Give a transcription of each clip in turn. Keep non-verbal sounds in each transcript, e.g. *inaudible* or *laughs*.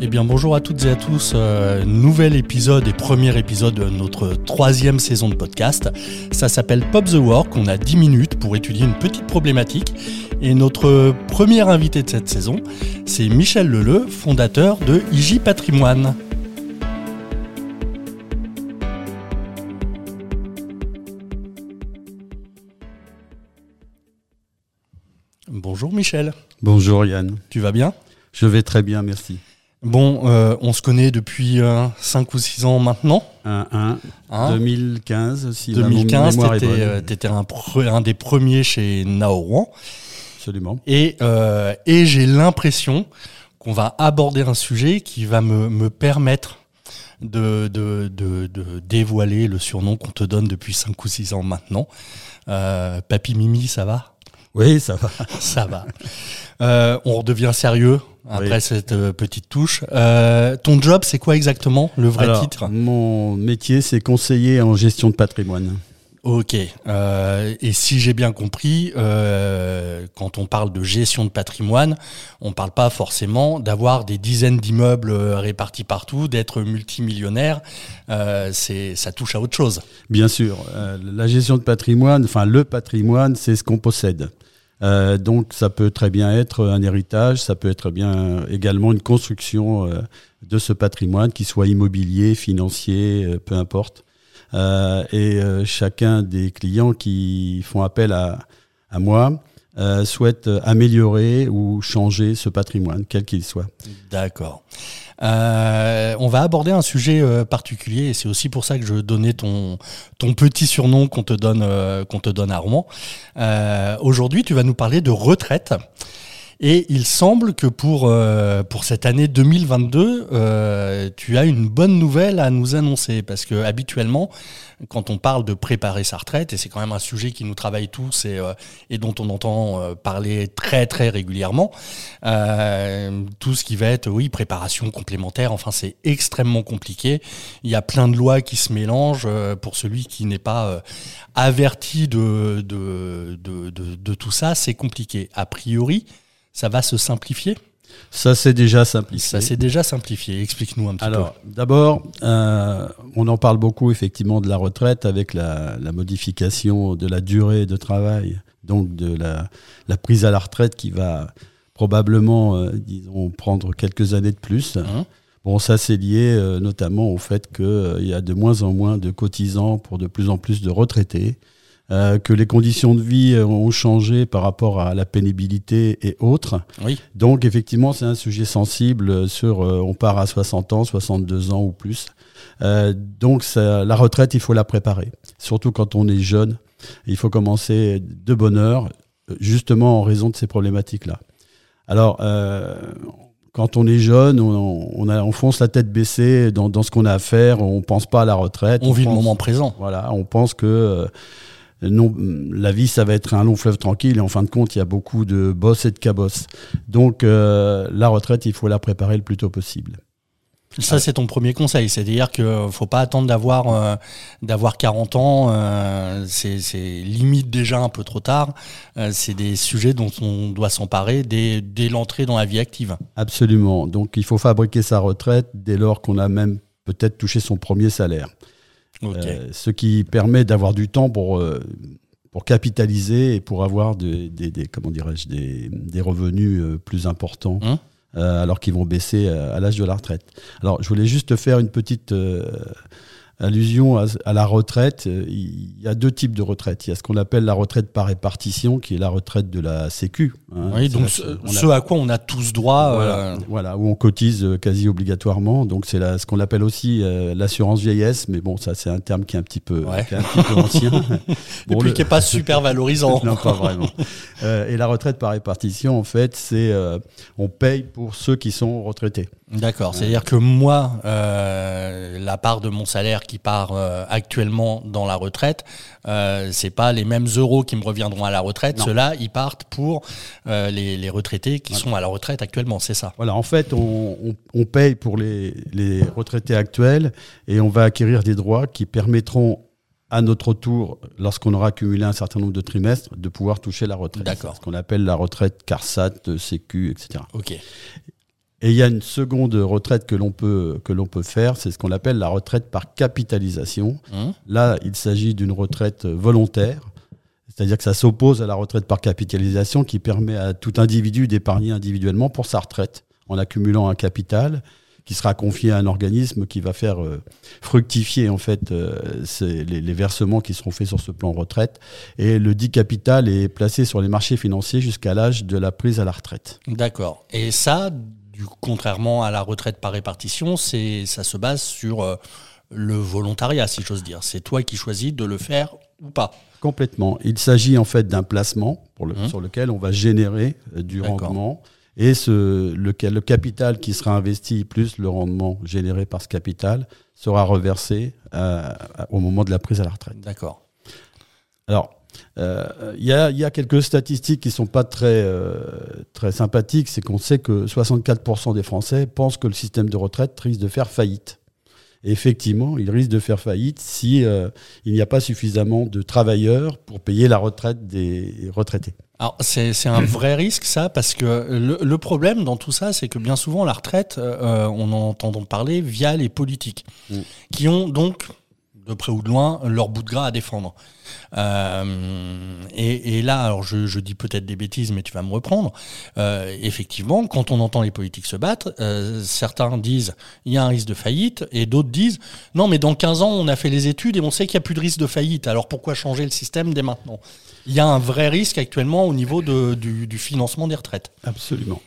Eh bien bonjour à toutes et à tous, euh, nouvel épisode et premier épisode de notre troisième saison de podcast. Ça s'appelle Pop the Work, on a 10 minutes pour étudier une petite problématique. Et notre premier invité de cette saison, c'est Michel Leleu, fondateur de IJ Patrimoine. Bonjour Michel. Bonjour Yann. Tu vas bien? Je vais très bien, merci. Bon, euh, on se connaît depuis 5 euh, ou 6 ans maintenant. 1, 1, 2015, si 2015, tu étais, un, un, des premiers chez Naoruan. Absolument. Et, euh, et j'ai l'impression qu'on va aborder un sujet qui va me, me permettre de, de, de, de, dévoiler le surnom qu'on te donne depuis 5 ou 6 ans maintenant. Euh, Papy Mimi, ça va? Oui, ça va. *laughs* ça va. Euh, on redevient sérieux après cette euh, petite touche. Euh, ton job, c'est quoi exactement, le vrai titre? Mon métier, c'est conseiller en gestion de patrimoine. Ok. Euh, et si j'ai bien compris, euh, quand on parle de gestion de patrimoine, on ne parle pas forcément d'avoir des dizaines d'immeubles répartis partout, d'être multimillionnaire. Euh, c'est, ça touche à autre chose. Bien sûr. La gestion de patrimoine, enfin le patrimoine, c'est ce qu'on possède. Euh, donc ça peut très bien être un héritage, ça peut être bien également une construction euh, de ce patrimoine, qui soit immobilier, financier, euh, peu importe. et chacun des clients qui font appel à, à moi souhaite améliorer ou changer ce patrimoine, quel qu'il soit. D'accord. Euh, on va aborder un sujet euh, particulier et c'est aussi pour ça que je donnais ton, ton petit surnom qu'on te donne, euh, qu'on te donne à Rouen. Aujourd'hui, tu vas nous parler de retraite. Et il semble que pour, euh, pour cette année 2022, euh, tu as une bonne nouvelle à nous annoncer. Parce que habituellement, quand on parle de préparer sa retraite, et c'est quand même un sujet qui nous travaille tous et, euh, et dont on entend euh, parler très très régulièrement, euh, tout ce qui va être, oui, préparation complémentaire, enfin c'est extrêmement compliqué. Il y a plein de lois qui se mélangent pour celui qui n'est pas averti de, de, de, de tout ça, c'est compliqué. A priori, ça va se simplifier ça s'est déjà simplifié. Ça s'est déjà simplifié. Explique-nous un petit Alors, D'abord, euh, on en parle beaucoup effectivement de la retraite avec la, la, modification de la durée de travail, donc de la, la prise à la retraite qui va probablement, euh, disons, prendre quelques années de plus. Hein bon, ça c'est lié euh, notamment au fait qu'il y a de moins en moins de cotisants pour de plus en plus de retraités. Euh, que les conditions de vie euh, ont changé par rapport à la pénibilité et autres. Oui. Donc effectivement, c'est un sujet sensible sur euh, on part à 60 ans, 62 ans ou plus. Euh, donc ça, la retraite, il faut la préparer, surtout quand on est jeune. Il faut commencer de bonne heure, justement en raison de ces problématiques-là. Alors, quand on est jeune, on, on, a, on, fonce la tête baissée dans, dans ce qu'on a à faire, on pense pas à la retraite. On, on vit pense, le moment présent. Voilà, on pense que non, la vie, ça va être un long fleuve tranquille et en fin de compte, il y a beaucoup de boss et de cabosses. Donc, euh, la retraite, il faut la préparer le plus tôt possible. Ça, c'est ton premier conseil. C'est-à-dire qu'il ne faut pas attendre d'avoir euh, d'avoir 40 ans. Euh, c'est limite déjà un peu trop tard. Euh, c'est des sujets dont on doit s'emparer dès, dès l'entrée dans la vie active. Absolument. Donc, il faut fabriquer sa retraite dès lors qu'on a même peut-être touché son premier salaire. Okay. Euh, ce qui permet d'avoir du temps pour, euh, pour capitaliser et pour avoir des, des, des comment dirais-je, des, des, revenus euh, plus importants. Hum alors qu'ils vont baisser à l'âge de la retraite. Alors, je voulais juste faire une petite allusion à, à, la retraite. Il y a deux types de retraite. Il y a ce qu'on appelle la retraite par répartition, qui est la retraite de la Sécu. Hein. Oui, donc ce, à quoi on a tous droit. Voilà, euh... voilà où on cotise quasi obligatoirement. Donc c'est ce qu'on appelle aussi euh, l'assurance vieillesse, mais bon, ça c'est un terme qui est un petit peu, ouais. qui est un petit peu ancien. *laughs* bon, Et puis le... qui est pas super valorisant. *laughs* non, pas vraiment. Euh, et la retraite par répartition, en fait, c'est euh, on paye pour ceux qui sont retraités. D'accord, c'est-à-dire que moi, euh, la part de mon salaire qui part euh, actuellement dans la retraite, euh, c'est pas les mêmes euros qui me reviendront à la retraite. Ceux-là, ils partent pour euh, les, les, retraités qui voilà. sont à la retraite actuellement, c'est ça. Voilà, en fait, on, on, on, paye pour les, les retraités actuels et on va acquérir des droits qui permettront à notre tour, lorsqu'on aura accumulé un certain nombre de trimestres, de pouvoir toucher la retraite. D'accord. Ce qu'on appelle la retraite CARSAT, Sécu, etc. Ok. Et il y a une seconde retraite que l'on peut, que l'on peut faire, c'est ce qu'on appelle la retraite par capitalisation. Hum, Là, il s'agit d'une retraite volontaire, c'est-à-dire que ça s'oppose à la retraite par capitalisation qui permet à tout individu d'épargner individuellement pour sa retraite en accumulant un capital qui sera confié à un organisme qui va faire euh, fructifier en fait euh, les, les versements qui seront faits sur ce plan retraite. Et le dit capital est placé sur les marchés financiers jusqu'à l'âge de la prise à la retraite. D'accord. Et ça, du, contrairement à la retraite par répartition, c'est, ça se base sur euh, le volontariat, si j'ose dire. C'est toi qui choisis de le faire ou pas. Complètement. Il s'agit en fait d'un placement pour le- Mhm. sur lequel on va générer euh, du rendement. Et ce, le, le capital qui sera investi plus le rendement généré par ce capital sera reversé euh, au moment de la prise à la retraite. D'accord. Alors, euh, il y, a, il y a quelques statistiques qui ne sont pas très, euh, très sympathiques. C'est qu'on sait que 64% des Français pensent que le système de retraite risque de faire faillite. Et effectivement, il risque de faire faillite si euh, il n'y a pas suffisamment de travailleurs pour payer la retraite des retraités. Alors, c'est, c'est un vrai risque, ça, parce que le, le problème dans tout ça, c'est que bien souvent, la retraite, on en entend parler via les politiques, Mm. qui ont donc, de près ou de loin, leur bout de gras à défendre. Euh, et, là, je, dis peut-être des bêtises, mais tu vas me reprendre. Euh, effectivement, quand on entend les politiques se battre, euh, certains disent il y a un risque de faillite, et d'autres disent non, mais dans 15 ans, on a fait les études et on sait qu'il n'y a plus de risque de faillite. Alors pourquoi changer le système dès maintenant? Il y a un vrai risque actuellement au niveau du financement des retraites. Absolument.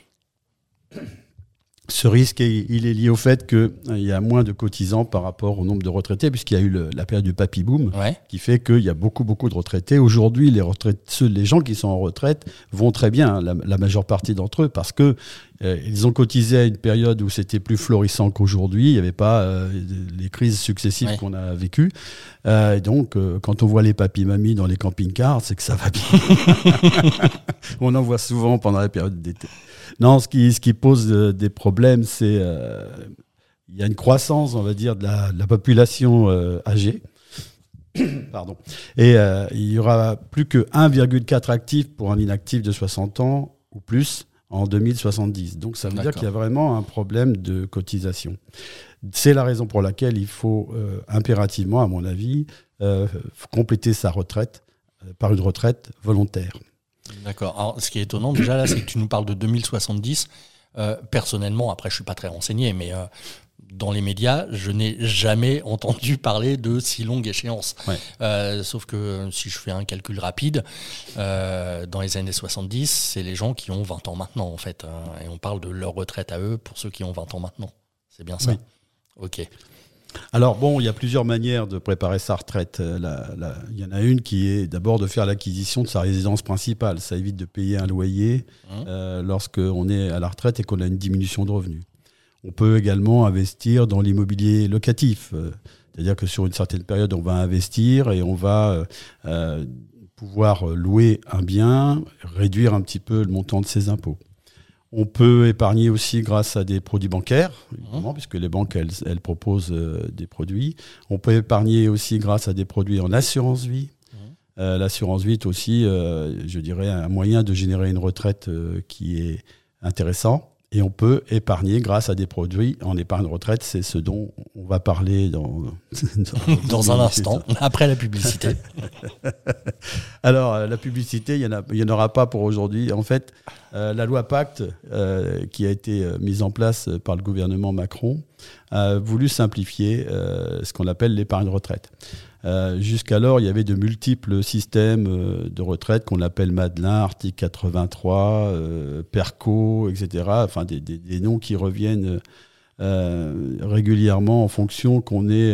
Ce risque, est- il est lié au fait qu'il y a moins de cotisants par rapport au nombre de retraités, puisqu'il y a eu le- la période du papy boom. Ouais. qui fait qu'il y a beaucoup, beaucoup de retraités. Aujourd'hui, les, retraites, ceux, les gens qui sont en retraite vont très bien, hein, la, la majeure partie d'entre eux, parce que euh, ils ont cotisé à une période où c'était plus florissant qu'aujourd'hui. Il n'y avait pas euh, les crises successives Ouais. qu'on a vécues. Euh, et donc, euh, quand on voit les papis-mamies dans les camping-cars, c'est que ça va bien. *laughs* *laughs* on en voit souvent pendant la période d'été. Non, ce qui, ce qui pose euh, des problèmes, c'est euh, il y a une croissance, on va dire, de la, de la population euh, âgée. *coughs* Pardon. Et euh, il y aura plus que 1,4 actifs pour un inactif de 60 ans ou plus en 2070. Donc ça veut dire qu'il y a vraiment un problème de cotisation. C'est la raison pour laquelle il faut euh, impérativement, à mon avis, euh, compléter sa retraite euh, par une retraite volontaire. D'accord. Alors, ce qui est étonnant déjà là, c'est que tu nous parles de 2070. Euh, personnellement, après, je suis pas très renseigné, mais euh, dans les médias, je n'ai jamais *laughs* entendu parler de si longue échéance. Ouais. Euh, sauf que si je fais un calcul rapide, euh, dans les années 70, c'est les gens qui ont 20 ans maintenant, en fait. hein, et on parle de leur retraite à eux pour ceux qui ont 20 ans maintenant. C'est bien ça? Oui. Ok. Alors bon, il y a plusieurs manières de préparer sa retraite. Euh, la- la- Il y en a une qui est d'abord de faire l'acquisition de sa résidence principale. Ça évite de payer un loyer Mmh. euh, lorsqu'on est à la retraite et qu'on a une diminution de revenus. On peut également investir dans l'immobilier locatif. Euh, C'est-à-dire que sur une certaine période, on va investir et on va euh, pouvoir louer un bien, réduire un petit peu le montant de ses impôts. On peut épargner aussi grâce à des produits bancaires, évidemment, puisque les banques, elles, elles proposent euh, des produits. On peut épargner aussi grâce à des produits en assurance vie. Mhm. Euh, L'assurance vie est aussi, euh, je dirais, un moyen de générer une retraite qui est intéressant. Et on peut épargner grâce à des produits en épargne retraite. C'est ce dont on va parler dans, *laughs* Dans un instant, après la publicité. *laughs* Alors, la publicité, il n'y en, aura pas pour aujourd'hui. En fait, euh, la loi Pacte, euh, qui a été euh, mise en place par le gouvernement Macron, a voulu simplifier euh, ce qu'on appelle l'épargne retraite. Euh, Jusqu'alors, il y avait de multiples systèmes euh, de retraite qu'on appelle Madelin, article 83, euh, Perco, etc. Enfin, des, des- des noms qui reviennent euh, régulièrement en fonction qu'on ait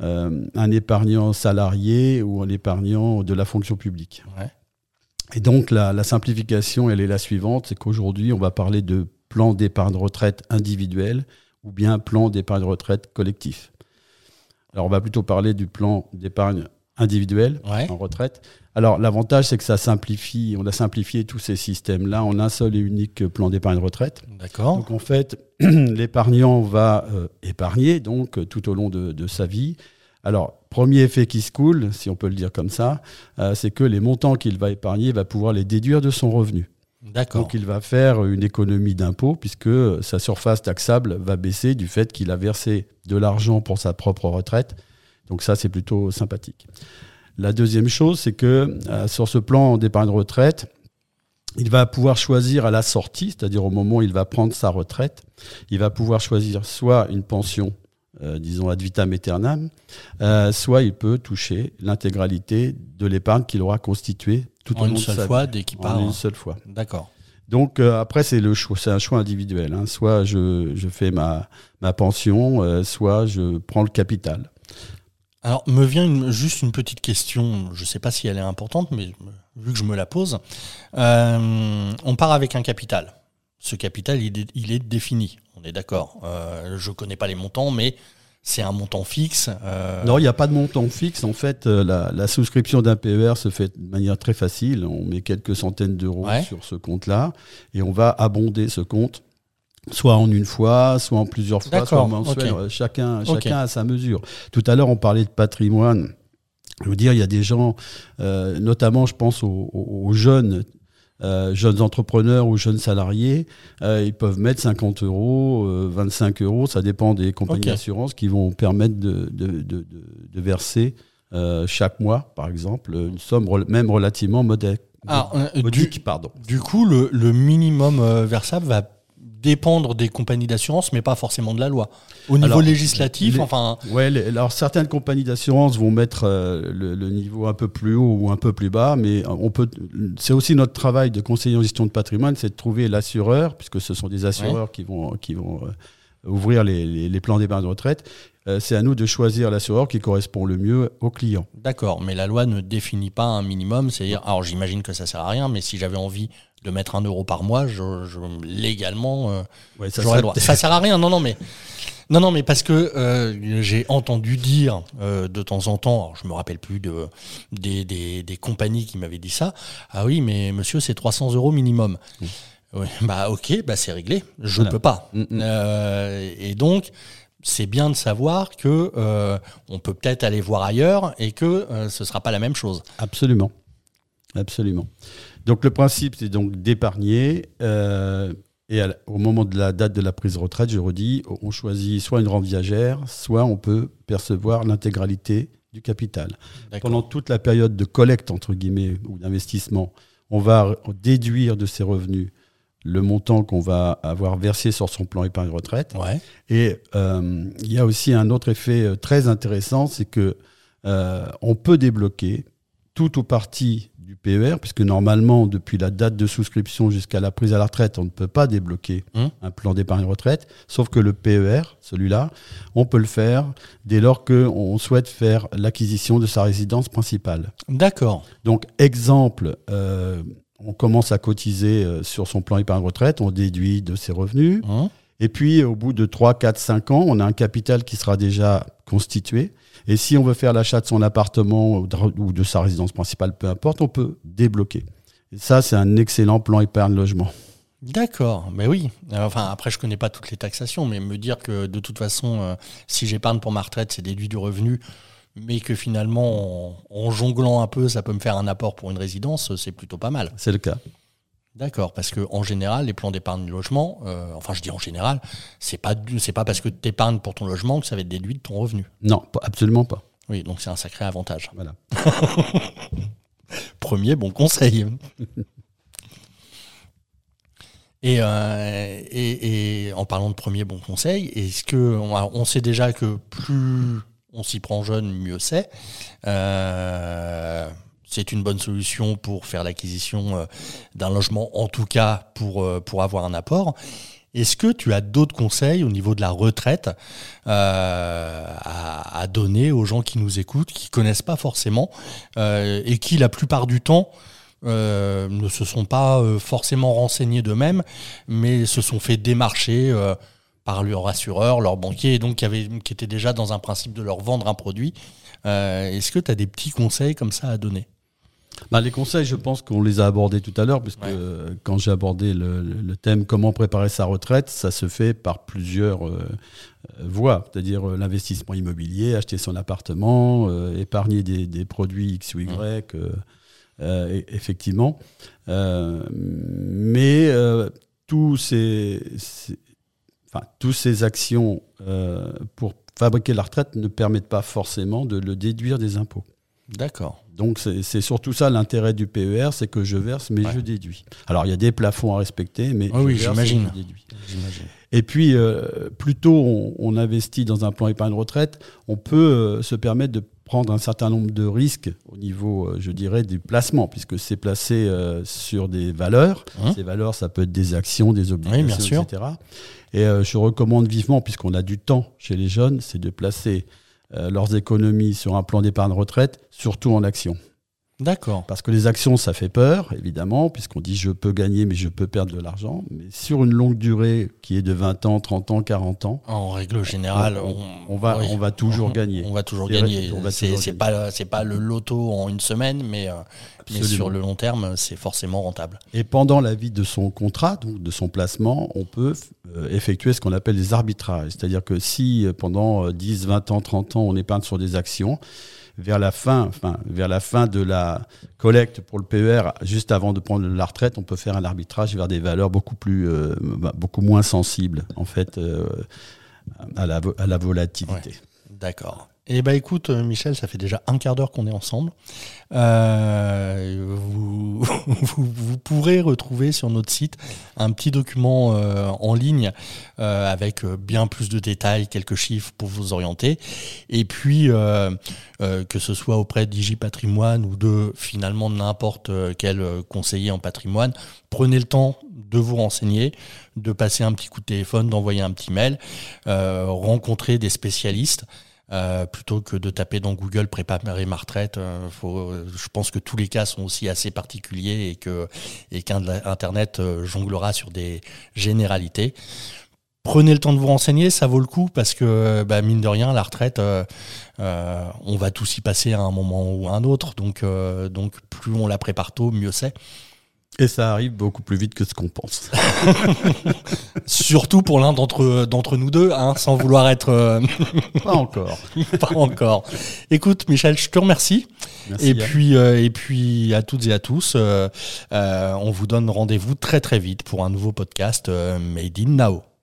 un épargnant salarié ou un épargnant de la fonction publique. Ouais. Et donc la, la simplification, elle est la suivante, c'est qu'aujourd'hui, on va parler de plan d'épargne retraite individuel ou bien plan d'épargne retraite collectif. Alors on va plutôt parler du plan d'épargne individuel Ouais. en retraite. Alors l'avantage, c'est que ça simplifie, on a simplifié tous ces systèmes-là en un seul et unique plan d'épargne retraite. D'accord. Donc en fait, *clears throat* l'épargnant va euh, épargner donc tout au long de, de sa vie. Alors, premier effet qui se coule, si on peut le dire comme ça, euh, c'est que les montants qu'il va épargner, il va pouvoir les déduire de son revenu. Donc il va faire une économie d'impôt puisque sa surface taxable va baisser du fait qu'il a versé de l'argent pour sa propre retraite. Donc ça, c'est plutôt sympathique. La deuxième chose, c'est que euh, sur ce plan d'épargne retraite, il va pouvoir choisir à la sortie, c'est-à-dire au moment où il va prendre sa retraite, il va pouvoir choisir soit une pension, euh, disons ad vitam aeternam, euh, soit il peut toucher l'intégralité de l'épargne qu'il aura constituée tout En au long une de seule sa fois, vie. dès qu'il En part. une seule fois. D'accord. Donc euh, après c'est le choix, c'est un choix individuel. hein. Soit je, je fais ma, ma pension, soit je prends le capital. Alors, me vient une- juste une petite question. Je ne sais pas si elle est importante, mais vu que je me la pose, on part avec un capital. Ce capital, il est, il est défini. On est d'accord. Euh, je ne connais pas les montants, mais c'est un montant fixe. euh, Non, il n'y a pas de montant fixe. En fait, euh, la, la souscription d'un PER se fait de manière très facile. On met quelques centaines d'euros Ouais. sur ce compte-là et on va abonder ce compte, soit en une fois, soit en plusieurs fois, soit D'accord, mensuel. Chacun, chacun a sa mesure. Tout à l'heure, on parlait de patrimoine. Je veux dire, il y a des gens, euh, notamment, je pense aux jeunes. Euh, jeunes entrepreneurs ou jeunes salariés, euh, ils peuvent mettre 50 euros, euh, 25 euros, ça dépend des compagnies d'assurance qui vont permettre de, de, de- de- de verser euh, chaque mois, par exemple, une somme même relativement modeste. euh, du, modique, pardon. du coup, le, le minimum euh, versable va dépendre des compagnies d'assurance, mais pas forcément de la loi. Au niveau Alors, législatif, les- enfin, Ouais, les- alors certaines compagnies d'assurance vont mettre euh, le, le niveau un peu plus haut ou un peu plus bas, mais on peut. C'est aussi notre travail de conseiller en gestion de patrimoine, c'est de trouver l'assureur, puisque ce sont des assureurs qui vont qui vont euh, ouvrir les, les- les plans d'épargne de retraite. Euh, c'est à nous de choisir l'assureur qui correspond le mieux au client. D'accord, mais la loi ne définit pas un minimum. C'est-à-dire, alors j'imagine que ça sert à rien, mais si j'avais envie de mettre un euro par mois, je, je- légalement, euh, Ouais, ça j'aurais serait le droit. Ça sert à rien, non, non, mais non, non, mais parce que euh, j'ai entendu dire euh, de temps en temps, alors je me rappelle plus de des, des- des compagnies qui m'avaient dit ça. Ah oui, mais monsieur, c'est 300 euros minimum. Oui, bah ok, bah c'est réglé. Je Voilà. peux pas. Mm, mm. Et donc, c'est bien de savoir que on peut peut-être aller voir ailleurs et que ce sera pas la même chose. Absolument. Absolument. Donc le principe, c'est donc d'épargner. euh, et à au moment de la date de la prise de retraite, je redis, on choisit soit une rente viagère, soit on peut percevoir l'intégralité du capital. Pendant toute la période de collecte, entre guillemets, ou d'investissement, on va déduire de ses revenus le montant qu'on va avoir versé sur son plan épargne retraite. Ouais. Et euh, il y a aussi un autre effet euh, très intéressant, c'est que euh, on peut débloquer tout ou partie du PER, puisque normalement, depuis la date de souscription jusqu'à la prise à la retraite, on ne peut pas débloquer Hum. un plan d'épargne retraite, sauf que le PER, celui-là, on peut le faire dès lors qu'on souhaite faire l'acquisition de sa résidence principale. D'accord. Donc, exemple, euh, on commence à cotiser euh, sur son plan épargne retraite, on déduit de ses revenus. Hein Et puis, au bout de 3, 4, 5 ans, on a un capital qui sera déjà constitué. Et si on veut faire l'achat de son appartement ou de, sa résidence principale, peu importe, on peut débloquer. Et ça, c'est un excellent plan épargne logement. D'accord, mais oui. Euh, Enfin, après, je connais pas toutes les taxations, mais me dire que de toute façon, euh, si j'épargne pour ma retraite, c'est déduit du revenu, mais que finalement, en, en jonglant un peu, ça peut me faire un apport pour une résidence, c'est plutôt pas mal. C'est le cas. D'accord, parce que en général, les plans d'épargne logement, euh, enfin, je dis en général, c'est pas du- c'est pas parce que tu épargnes pour ton logement que ça va être déduit de ton revenu. Non, absolument pas. Oui, donc c'est un sacré avantage. Voilà. *laughs* Premier bon conseil. Et, euh, et, et en parlant de premier bon conseil, est-ce que on, on sait déjà que plus on s'y prend jeune, mieux c'est. Euh, c'est une bonne solution pour faire l'acquisition euh, d'un logement, en tout cas pour, euh, pour avoir un apport. Est-ce que tu as d'autres conseils au niveau de la retraite euh, à, donner aux gens qui nous écoutent, qui connaissent pas forcément et qui la plupart du temps ne se sont pas forcément renseignés d'eux-mêmes, mais se sont fait démarcher par leur assureur, leur banquier, et donc qui, qui étaient déjà dans un principe de leur vendre un produit. Est-ce que tu as des petits conseils comme ça à donner? Bah, les conseils, je pense qu'on les a abordés tout à l'heure, puisque Ouais. euh, quand j'ai abordé le, thème comment préparer sa retraite, ça se fait par plusieurs euh, euh, voies, c'est-à-dire euh, l'investissement immobilier, acheter son appartement, épargner des, des produits X ou Y, euh, effectivement. Mais tous ces, enfin, tous ces actions pour fabriquer la retraite ne permettent pas forcément de le déduire des impôts. D'accord. Donc c'est surtout ça l'intérêt du PER, c'est que je verse mais je déduis. Alors il y a des plafonds à respecter, mais oui, oui j'imagine. Et puis euh, plutôt on, investit dans un plan épargne retraite, on peut euh, se permettre de prendre un certain nombre de risques au niveau, euh, je dirais, du placement, puisque c'est placé sur des valeurs. Hein Ces valeurs, ça peut être des actions, des obligations, etc. Et je recommande vivement, puisqu'on a du temps chez les jeunes, c'est de placer euh, leurs économies sur un plan d'épargne retraite, surtout en actions. D'accord. Parce que les actions, ça fait peur, évidemment, puisqu'on dit je peux gagner, mais je peux perdre de l'argent. Mais sur une longue durée qui est de 20 ans, 30 ans, 40 ans. En règle générale, on, va, on va toujours gagner. On va toujours gagner. C'est pas, pas le loto en une semaine, mais, euh, mais sur le long terme, c'est forcément rentable. Et pendant la vie de son contrat, donc de son placement, on peut euh, effectuer ce qu'on appelle des arbitrages. C'est-à-dire que si euh, pendant 10, 20 ans, 30 ans, on épargne sur des actions, vers la fin, de la collecte pour le PER, juste avant de prendre la retraite, on peut faire un arbitrage vers des valeurs beaucoup plus, euh, bah, beaucoup moins sensibles, en fait, euh, à la volatilité. D'accord. Eh bien écoute euh, Michel, ça fait déjà un quart d'heure qu'on est ensemble. Euh, vous, *laughs* vous, pourrez retrouver sur notre site un petit document euh, en ligne avec bien plus de détails, quelques chiffres pour vous orienter. Et puis, que ce soit auprès d'IGIPatrimoine ou de finalement n'importe quel conseiller en patrimoine, prenez le temps de vous renseigner, de passer un petit coup de téléphone, d'envoyer un petit mail, rencontrer des spécialistes. Euh, plutôt que de taper dans Google préparer ma retraite. Euh, faut, je pense que tous les cas sont aussi assez particuliers et que et qu'Internet euh, jonglera sur des généralités. Prenez le temps de vous renseigner, ça vaut le coup parce que bah, mine de rien, la retraite, on va tous y passer à un moment ou à un autre. Donc, donc plus on la prépare tôt, mieux c'est. Et ça arrive beaucoup plus vite que ce qu'on pense. *laughs* Surtout pour l'un d'entre d'entre nous deux, hein, sans vouloir être. Euh, Pas encore. *laughs* Pas encore. Écoute, Michel, je te remercie. Merci, et puis euh, et puis à toutes et à tous, euh, on vous donne rendez-vous très très vite pour un nouveau podcast Made in Now.